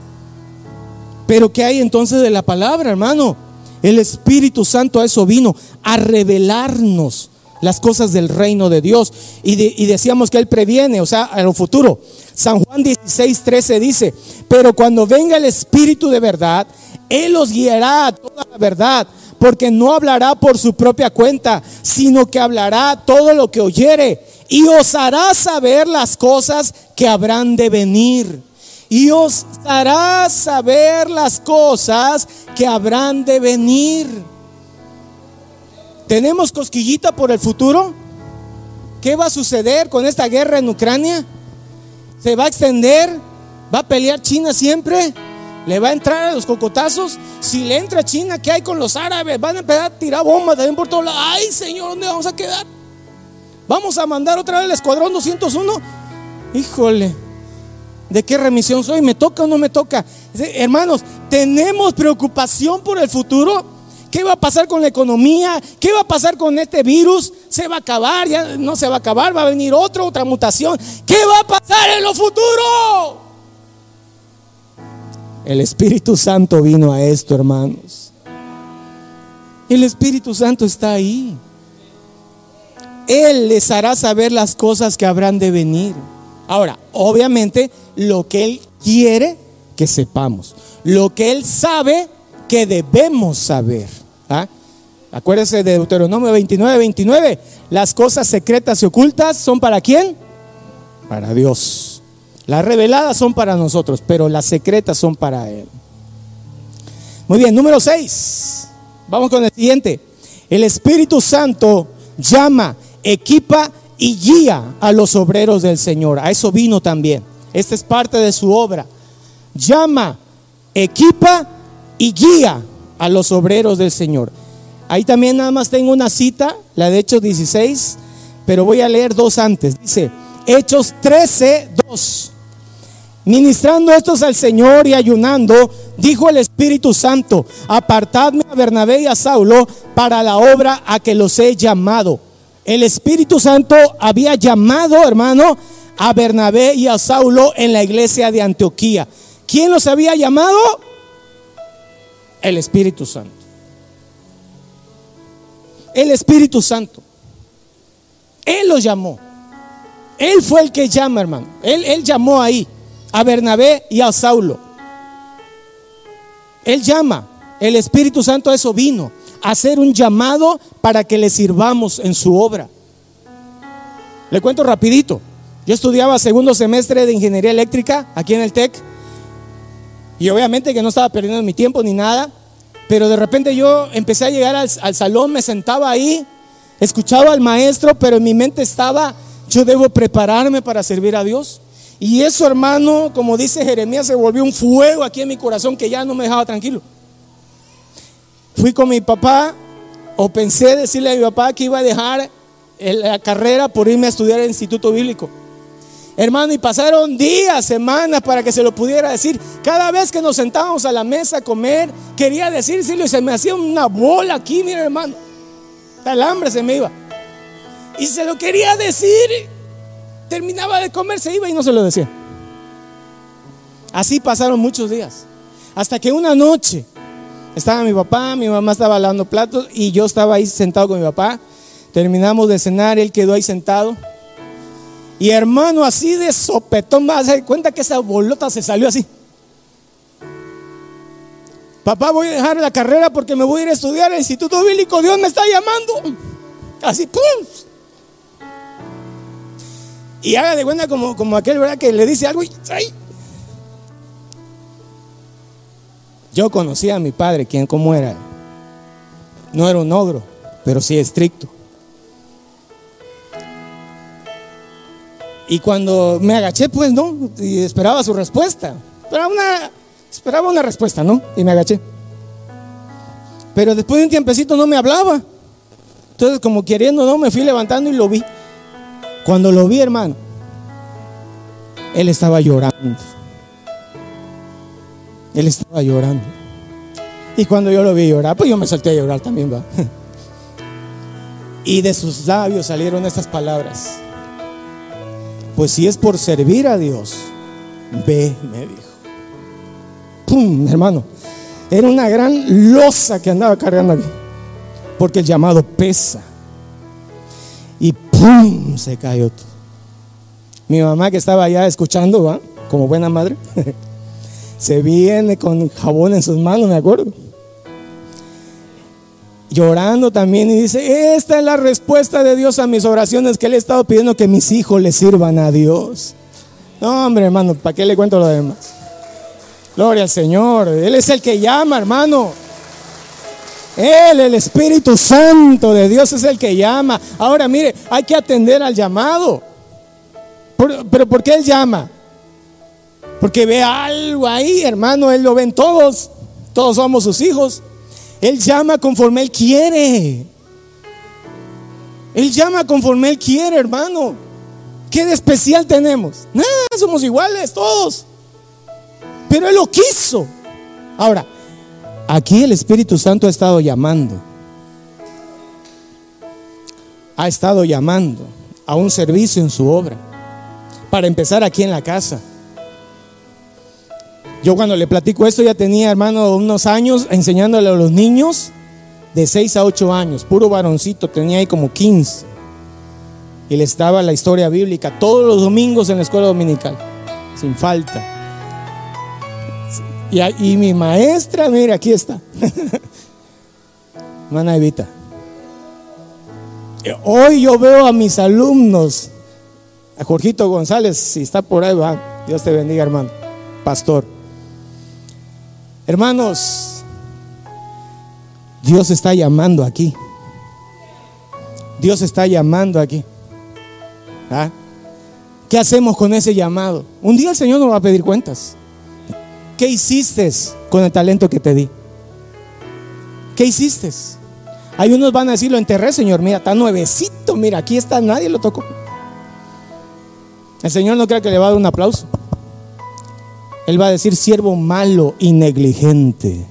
Pero ¿qué hay entonces de la palabra, hermano? El Espíritu Santo a eso vino, a revelarnos las cosas del reino de Dios. Y, decíamos que Él previene, o sea, a lo futuro. San Juan 16, 13 dice, pero cuando venga el Espíritu de verdad, Él os guiará a toda la verdad, porque no hablará por su propia cuenta, sino que hablará todo lo que oyere y os hará saber las cosas que habrán de venir y os hará saber las cosas que habrán de venir. ¿Tenemos cosquillita por el futuro? ¿Qué va a suceder con esta guerra en Ucrania? ¿Se va a extender? ¿Va a pelear China siempre? ¿Le va a entrar a los cocotazos? Si le entra a China, ¿qué hay con los árabes? Van a empezar a tirar bombas también por todos lados. ¡Ay, Señor, ¿dónde vamos a quedar? ¿Vamos a mandar otra vez el escuadrón 201? Híjole. ¿De qué remisión soy? ¿Me toca o no me toca? Hermanos, ¿tenemos preocupación por el futuro? ¿Qué va a pasar con la economía? ¿Qué va a pasar con este virus? ¿Se va a acabar? ¿Ya no se va a acabar? ¿Va a venir otro, otra mutación? ¿Qué va a pasar en lo futuro? El Espíritu Santo vino a esto, hermanos. El Espíritu Santo está ahí. Él les hará saber las cosas que habrán de venir. Ahora, obviamente, lo que Él quiere que sepamos, lo que Él sabe que debemos saber. ¿ah? Acuérdese de Deuteronomio 29, 29. Las cosas secretas y ocultas son para quién? Para Dios. Las reveladas son para nosotros, pero las secretas son para Él. Muy bien, número 6. Vamos con el siguiente. El Espíritu Santo llama, equipa y guía a los obreros del Señor. A eso vino también. Esta es parte de su obra. Llama, equipa y guía a los obreros del Señor. Ahí también nada más tengo una cita, la de Hechos 16, pero voy a leer dos antes. Dice, Hechos 13, 2. Ministrando estos al Señor y ayunando, dijo el Espíritu Santo, apartadme a Bernabé y a Saulo para la obra a que los he llamado. El Espíritu Santo había llamado, hermano, a Bernabé y a Saulo en la iglesia de Antioquía. ¿Quién los había llamado? El Espíritu Santo. El Espíritu Santo. Él los llamó. Él fue el que llama, hermano. Él, él llamó ahí a Bernabé y a Saulo. Él llama. El Espíritu Santo a eso vino hacer un llamado para que le sirvamos en su obra. Le cuento rapidito. Yo estudiaba segundo semestre de ingeniería eléctrica aquí en el TEC y obviamente que no estaba perdiendo mi tiempo ni nada, pero de repente yo empecé a llegar al, al salón, me sentaba ahí, escuchaba al maestro, pero en mi mente estaba, yo debo prepararme para servir a Dios. Y eso, hermano, como dice Jeremías, se volvió un fuego aquí en mi corazón que ya no me dejaba tranquilo. Fui con mi papá o pensé decirle a mi papá que iba a dejar la carrera por irme a estudiar el instituto bíblico. Hermano, y pasaron días, semanas para que se lo pudiera decir. Cada vez que nos sentábamos a la mesa a comer, quería decírselo y se me hacía una bola aquí, mira hermano. El hambre se me iba. Y se lo quería decir. Terminaba de comer, se iba y no se lo decía. Así pasaron muchos días. Hasta que una noche estaba mi papá, mi mamá estaba lavando platos y yo estaba ahí sentado con mi papá. Terminamos de cenar, él quedó ahí sentado. Y hermano, así de sopetón, me hace cuenta que esa bolota se salió así. Papá, voy a dejar la carrera porque me voy a ir a estudiar al Instituto Bíblico. Dios me está llamando. Así, ¡pum! Y haga de cuenta como, como aquel, ¿verdad? Que le dice algo. Yo conocía a mi padre, quien cómo era. No era un ogro, pero sí estricto. Y cuando me agaché, pues no, y esperaba su respuesta. Esperaba una, esperaba una respuesta, ¿no? Y me agaché. Pero después de un tiempecito no me hablaba. Entonces, como queriendo, no, me fui levantando y lo vi. Cuando lo vi, hermano, él estaba llorando. Él estaba llorando. Y cuando yo lo vi llorar, pues yo me salté a llorar también, va. (laughs) Y de sus labios salieron estas palabras. Pues si es por servir a Dios, ve, me dijo. ¡Pum! Hermano, era una gran losa que andaba cargando aquí. Porque el llamado pesa. Y ¡pum! Se cayó. Mi mamá que estaba allá escuchando, ¿va? Como buena madre, (laughs) se viene con jabón en sus manos, me acuerdo llorando también y dice, esta es la respuesta de Dios a mis oraciones que le he estado pidiendo que mis hijos le sirvan a Dios. No, hombre, hermano, ¿para qué le cuento lo demás? Gloria al Señor, Él es el que llama, hermano. Él, el Espíritu Santo de Dios es el que llama. Ahora, mire, hay que atender al llamado. pero ¿por qué Él llama? Porque ve algo ahí, hermano, Él lo ven todos. Todos somos sus hijos. Él llama conforme Él quiere. Él llama conforme Él quiere, hermano. ¿Qué de especial tenemos? Nada, somos iguales todos. Pero Él lo quiso. Ahora, aquí el Espíritu Santo ha estado llamando. Ha estado llamando a un servicio en su obra. Para empezar aquí en la casa. Yo cuando le platico esto ya tenía, hermano, unos años enseñándole a los niños de 6 a 8 años, puro varoncito, tenía ahí como 15. Y le estaba la historia bíblica todos los domingos en la escuela dominical, sin falta. Y, mi maestra, mire, aquí está. (laughs) Hermana Evita. Hoy yo veo a mis alumnos, a Jorgito González, si está por ahí, va. Dios te bendiga, hermano. Pastor. Hermanos, Dios está llamando aquí. Dios está llamando aquí. ¿Ah? ¿Qué hacemos con ese llamado? Un día el Señor nos va a pedir cuentas. ¿Qué hiciste con el talento que te di? ¿Qué hiciste? Hay unos van a decir, lo enterré, Señor. Mira, está nuevecito. Mira, aquí está, nadie lo tocó. El Señor no cree que le va a dar un aplauso. Él va a decir siervo malo y negligente.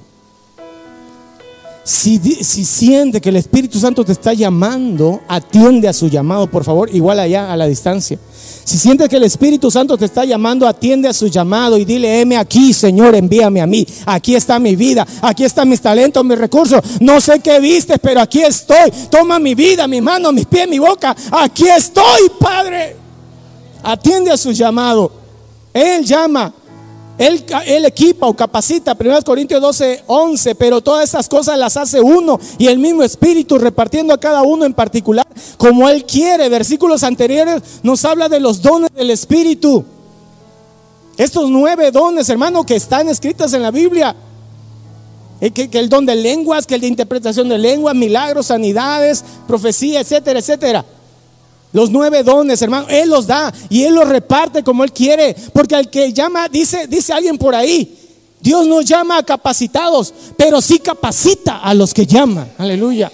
Si, si, siente que el Espíritu Santo te está llamando, atiende a su llamado, por favor, igual allá a la distancia. Si sientes que el Espíritu Santo te está llamando, atiende a su llamado y dile, heme aquí, Señor, envíame a mí. Aquí está mi vida, aquí están mis talentos, mis recursos. No sé qué viste, pero aquí estoy. Toma mi vida, mi mano, mis pies, mi boca. Aquí estoy, Padre. Atiende a su llamado. Él llama él, equipa o capacita, 1 Corintios 12, 11, pero todas esas cosas las hace uno y el mismo Espíritu repartiendo a cada uno en particular como Él quiere. Versículos anteriores nos habla de los dones del Espíritu. Estos nueve dones, hermano, que están escritos en la Biblia. Eh, que, que, el don de lenguas, que el de interpretación de lenguas, milagros, sanidades, profecía, etcétera, etcétera. Los nueve dones, hermano, Él los da y Él los reparte como Él quiere. Porque al que llama, dice, dice alguien por ahí, Dios no llama a capacitados, pero sí capacita a los que llaman. Aleluya.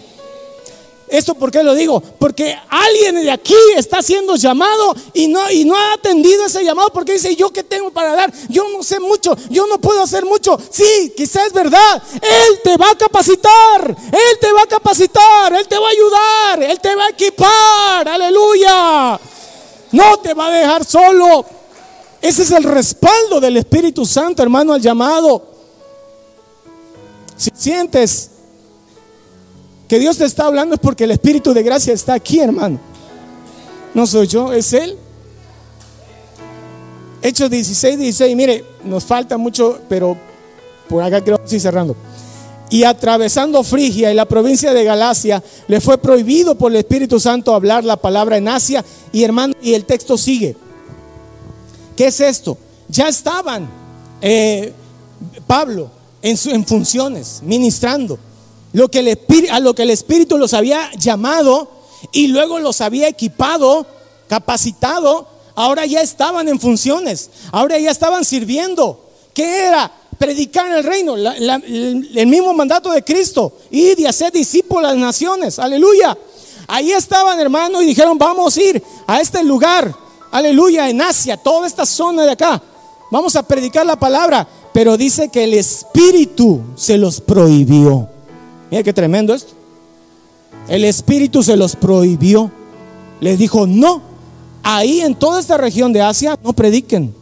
¿Esto por qué lo digo? Porque alguien de aquí está siendo llamado y no, y no ha atendido ese llamado porque dice, yo qué tengo para dar, yo no sé mucho, yo no puedo hacer mucho. Sí, quizás es verdad, Él te va a capacitar, Él te va a capacitar, Él te va a ayudar, Él te va a equipar, aleluya. No te va a dejar solo. Ese es el respaldo del Espíritu Santo, hermano, al llamado. Si sientes que Dios te está hablando es porque el Espíritu de gracia está aquí, hermano. No soy yo, es Él. Hechos 16, 16, mire, nos falta mucho, pero por acá creo que estoy cerrando. Y atravesando Frigia y la provincia de Galacia, le fue prohibido por el Espíritu Santo hablar la palabra en Asia. Y hermano, y el texto sigue. ¿Qué es esto? Ya estaban eh, Pablo en, en funciones, ministrando lo que el a lo que el Espíritu los había llamado y luego los había equipado, capacitado, ahora ya estaban en funciones, ahora ya estaban sirviendo. ¿Qué era? Predicar el reino, el mismo mandato de Cristo, y de hacer discípulos a las naciones, aleluya. Ahí estaban, hermano, y dijeron, vamos a ir a este lugar, aleluya, en Asia, toda esta zona de acá. Vamos a predicar la palabra. Pero dice que el Espíritu se los prohibió. Mira qué tremendo esto. El Espíritu se los prohibió. Les dijo, no, ahí en toda esta región de Asia no prediquen.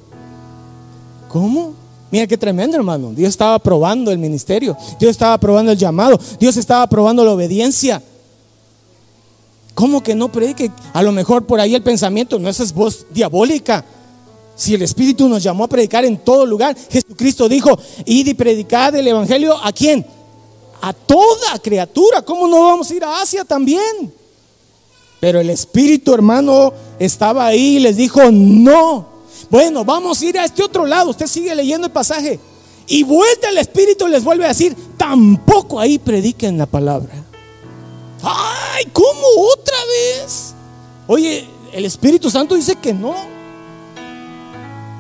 ¿Cómo? Mira qué tremendo, hermano. Dios estaba probando el ministerio. Dios estaba probando el llamado. Dios estaba probando la obediencia. ¿Cómo que no predique? A lo mejor por ahí el pensamiento, no esa es voz diabólica. Si el Espíritu nos llamó a predicar en todo lugar, Jesucristo dijo, id y predicad el Evangelio a quién? A toda criatura. ¿Cómo no vamos a ir a Asia también? Pero el Espíritu, hermano, estaba ahí y les dijo, no. Bueno, vamos a ir a este otro lado. Usted sigue leyendo el pasaje. Y vuelta el Espíritu les vuelve a decir, tampoco ahí prediquen la palabra. Ay, ¿cómo otra vez? Oye, el Espíritu Santo dice que no.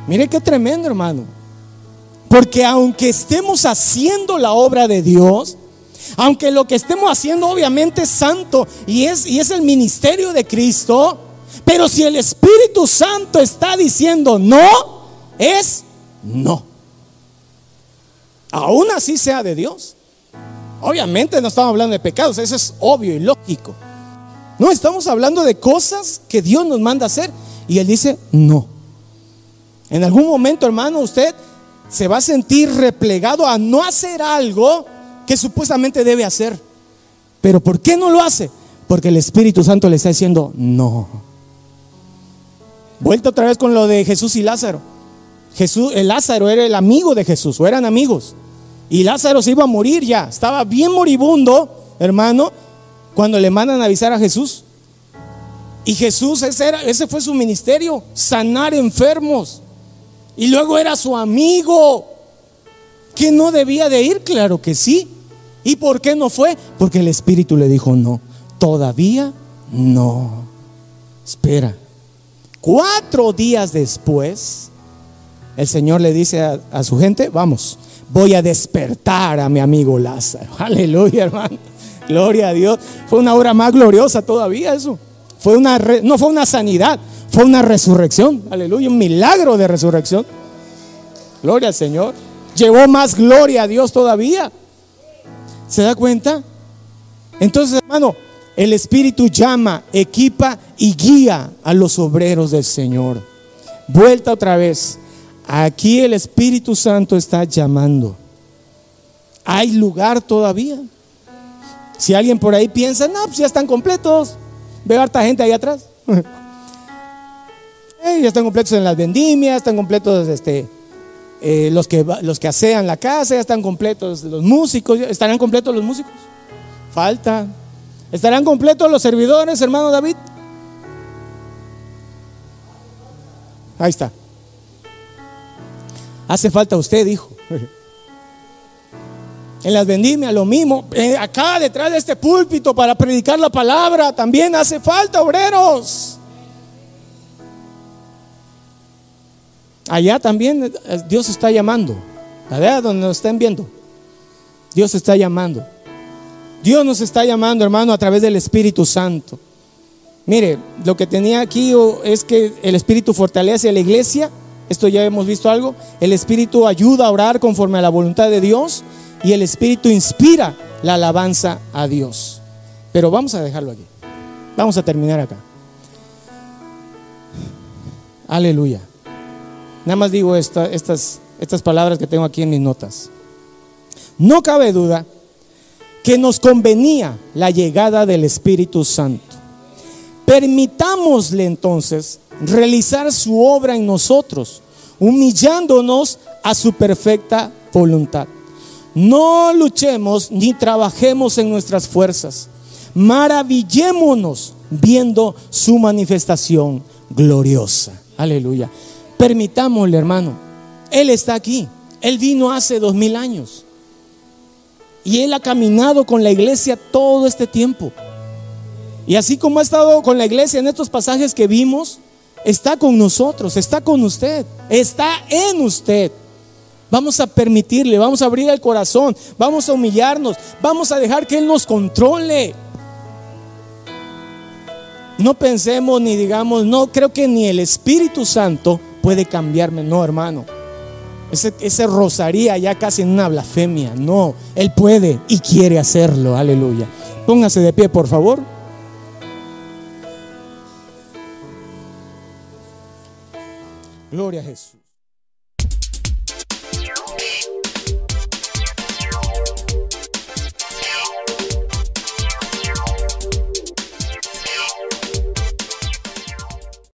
Mire qué tremendo, hermano. Porque aunque estemos haciendo la obra de Dios, aunque lo que estemos haciendo obviamente es santo y es, y es el ministerio de Cristo, pero si el Espíritu Santo está diciendo no, es no. Aún así sea de Dios. Obviamente no estamos hablando de pecados, eso es obvio y lógico. No, estamos hablando de cosas que Dios nos manda hacer y Él dice no. En algún momento, hermano, usted se va a sentir replegado a no hacer algo que supuestamente debe hacer. Pero ¿por qué no lo hace? Porque el Espíritu Santo le está diciendo no. Vuelta otra vez con lo de Jesús y Lázaro. Jesús, el Lázaro era el amigo de Jesús, o eran amigos. Y Lázaro se iba a morir ya. Estaba bien moribundo, hermano, cuando le mandan a avisar a Jesús. Y Jesús, ese, era, ese fue su ministerio, sanar enfermos. Y luego era su amigo. ¿Que no debía de ir? Claro que sí. ¿Y por qué no fue? Porque el Espíritu le dijo, no, todavía no. Espera. Cuatro días después, el Señor le dice a, su gente, vamos, voy a despertar a mi amigo Lázaro. (laughs) Aleluya, hermano. Gloria a Dios. Fue una obra más gloriosa todavía eso. Fue una no fue una sanidad, fue una resurrección. Aleluya, un milagro de resurrección. Gloria al Señor. Llevó más gloria a Dios todavía. ¿Se da cuenta? Entonces, hermano, el Espíritu llama, equipa y guía a los obreros del Señor. Vuelta otra vez. Aquí el Espíritu Santo está llamando. Hay lugar todavía. Si alguien por ahí piensa, no, pues ya están completos. Veo harta gente ahí atrás. (laughs) ya están completos en las vendimias, están completos este, eh, los, que, los que asean la casa, ya están completos los músicos, ¿estarán completos los músicos? Falta. ¿Estarán completos los servidores, hermano David? Ahí está. Hace falta usted, dijo. En las vendimias lo mismo. Eh, acá detrás de este púlpito para predicar la palabra también hace falta obreros. Allá también eh, Dios está llamando. Allá donde nos estén viendo. Dios está llamando. Dios nos está llamando, hermano, a través del Espíritu Santo. Mire, lo que tenía aquí es que el Espíritu fortalece a la iglesia esto ya hemos visto algo. El Espíritu ayuda a orar conforme a la voluntad de Dios y el Espíritu inspira la alabanza a Dios. Pero vamos a dejarlo aquí. Vamos a terminar acá. Aleluya. Nada más digo estas, estas palabras que tengo aquí en mis notas. No cabe duda que nos convenía la llegada del Espíritu Santo. Permitámosle entonces realizar su obra en nosotros, humillándonos a su perfecta voluntad. No luchemos ni trabajemos en nuestras fuerzas. Maravillémonos viendo su manifestación gloriosa. Aleluya. Permitámosle, hermano. Él está aquí. Él vino hace dos mil años. Y Él ha caminado con la iglesia todo este tiempo. Y así como ha estado con la iglesia en estos pasajes que vimos, está con nosotros, está con usted, está en usted. Vamos a permitirle, vamos a abrir el corazón, vamos a humillarnos, vamos a dejar que Él nos controle. No pensemos ni digamos, no, creo que ni el Espíritu Santo puede cambiarme. No, hermano. Ese, ese rosaría ya casi en una blasfemia. No, Él puede y quiere hacerlo. Aleluya. Póngase de pie, por favor. Gloria a Jesús.